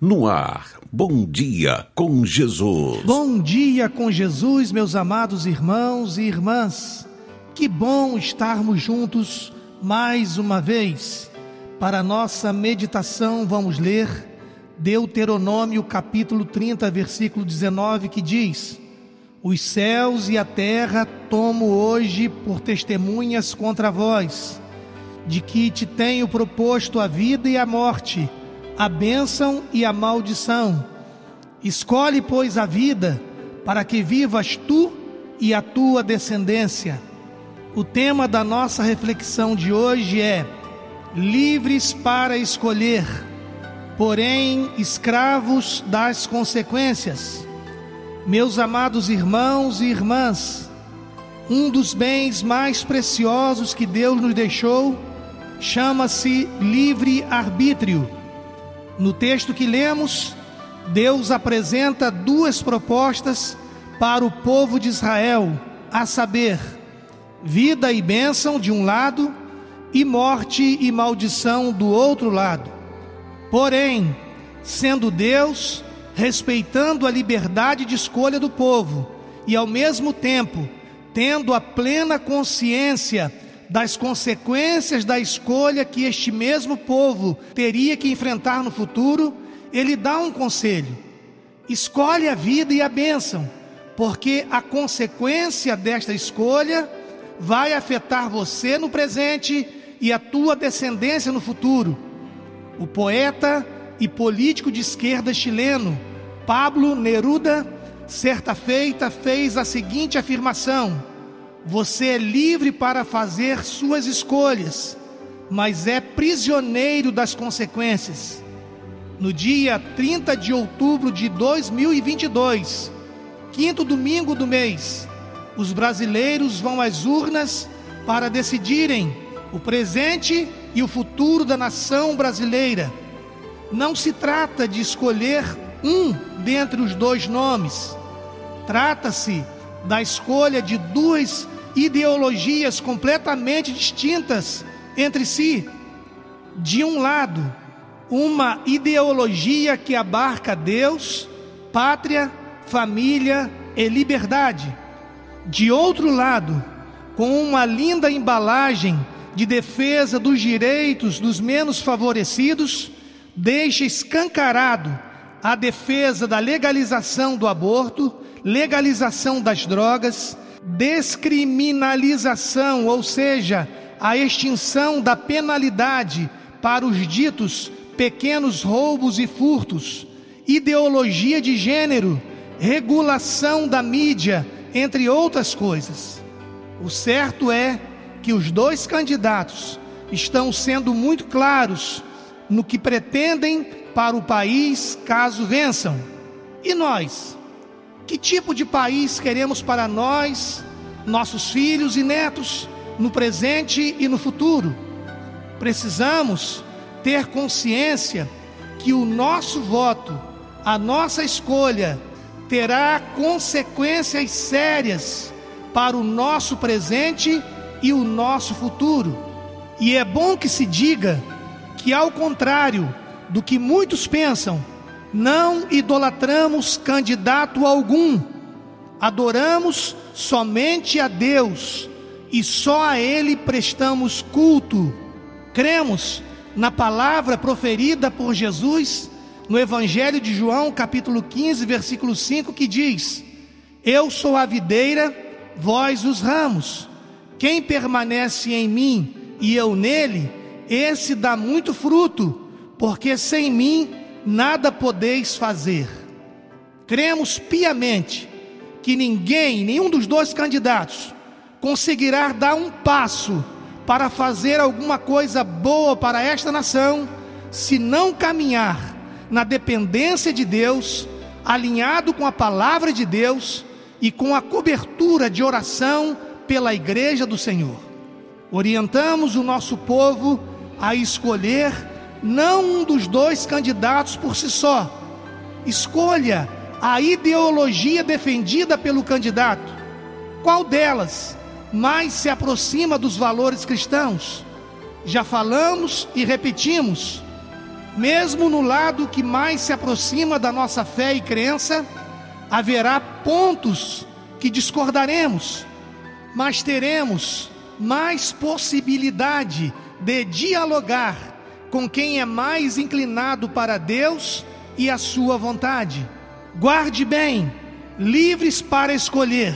No ar, bom dia com Jesus. Bom dia com Jesus, meus amados irmãos e irmãs. Que bom estarmos juntos mais uma vez. Para nossa meditação, vamos ler Deuteronômio capítulo 30, versículo 19, que diz: Os céus e a terra tomo hoje por testemunhas contra vós, de que te tenho proposto a vida e a morte a bênção e a maldição. Escolhe, pois, a vida, para que vivas tu e a tua descendência. O tema da nossa reflexão de hoje é: livres para escolher, porém escravos das consequências. Meus amados irmãos e irmãs, um dos bens mais preciosos que Deus nos deixou chama-se livre-arbítrio. No texto que lemos, Deus apresenta duas propostas para o povo de Israel, a saber, vida e bênção de um lado e morte e maldição do outro lado. Porém, sendo Deus, respeitando a liberdade de escolha do povo e ao mesmo tempo tendo a plena consciência das consequências da escolha que este mesmo povo teria que enfrentar no futuro, ele dá um conselho: escolhe a vida e a bênção, porque a consequência desta escolha vai afetar você no presente e a tua descendência no futuro. O poeta e político de esquerda chileno Pablo Neruda, certa feita, fez a seguinte afirmação: você é livre para fazer suas escolhas, mas é prisioneiro das consequências. No dia 30 de outubro de 2022, quinto domingo do mês, os brasileiros vão às urnas para decidirem o presente e o futuro da nação brasileira. Não se trata de escolher um dentre os dois nomes, trata-se da escolha de duas ideologias completamente distintas entre si. De um lado, uma ideologia que abarca Deus, pátria, família e liberdade. De outro lado, com uma linda embalagem de defesa dos direitos dos menos favorecidos, deixa escancarado a defesa da legalização do aborto, legalização das drogas, descriminalização, ou seja, a extinção da penalidade para os ditos pequenos roubos e furtos, ideologia de gênero, regulação da mídia, entre outras coisas. O certo é que os dois candidatos estão sendo muito claros no que pretendem para o país caso vençam. E nós? Que tipo de país queremos para nós, nossos filhos e netos, no presente e no futuro? Precisamos ter consciência que o nosso voto, a nossa escolha, terá consequências sérias para o nosso presente e o nosso futuro. E é bom que se diga que, ao contrário do que muitos pensam, não idolatramos candidato algum, adoramos somente a Deus e só a Ele prestamos culto. Cremos na palavra proferida por Jesus no Evangelho de João, capítulo 15, versículo 5, que diz: Eu sou a videira, vós os ramos. Quem permanece em mim e eu nele, esse dá muito fruto, porque sem mim nada podeis fazer. Cremos piamente que ninguém, nenhum dos dois candidatos, conseguirá dar um passo para fazer alguma coisa boa para esta nação, se não caminhar na dependência de Deus, alinhado com a palavra de Deus e com a cobertura de oração pela igreja do Senhor. Orientamos o nosso povo a escolher não um dos dois candidatos por si só. Escolha a ideologia defendida pelo candidato. Qual delas mais se aproxima dos valores cristãos? Já falamos e repetimos. Mesmo no lado que mais se aproxima da nossa fé e crença, haverá pontos que discordaremos, mas teremos mais possibilidade de dialogar com quem é mais inclinado para Deus e a sua vontade. Guarde bem, livres para escolher,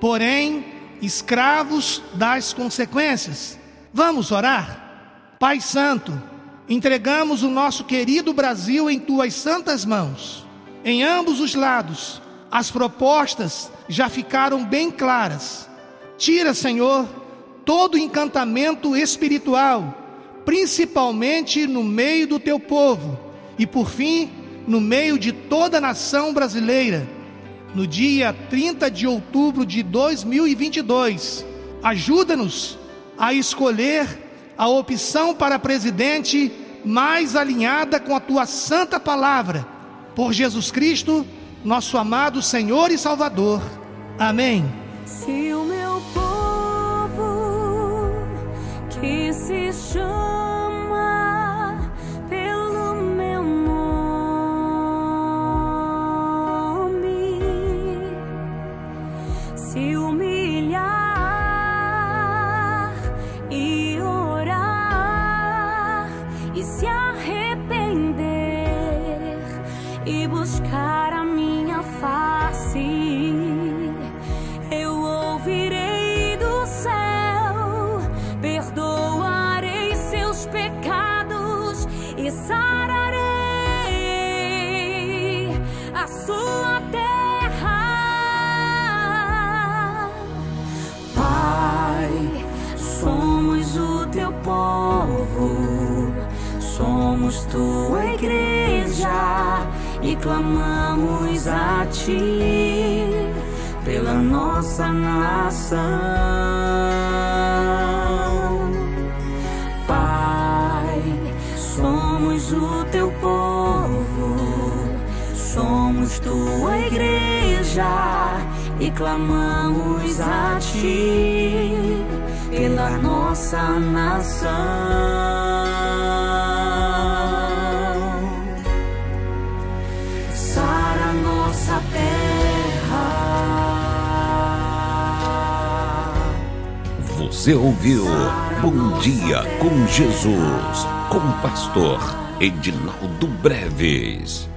porém escravos das consequências. Vamos orar? Pai Santo, entregamos o nosso querido Brasil em tuas santas mãos. Em ambos os lados, as propostas já ficaram bem claras. Tira, Senhor, todo encantamento espiritual, principalmente no meio do teu povo e, por fim, no meio de toda a nação brasileira. No dia 30 de outubro de 2022, ajuda-nos a escolher a opção para presidente mais alinhada com a tua santa palavra. Por Jesus Cristo, nosso amado Senhor e Salvador. Amém. Se o meu povo que se chama somos tua igreja e clamamos a ti pela nossa nação. Pai, somos o teu povo, somos tua igreja e clamamos a ti pela nossa nação. Você ouviu Bom Dia com Jesus, com o pastor Edinaldo Breves.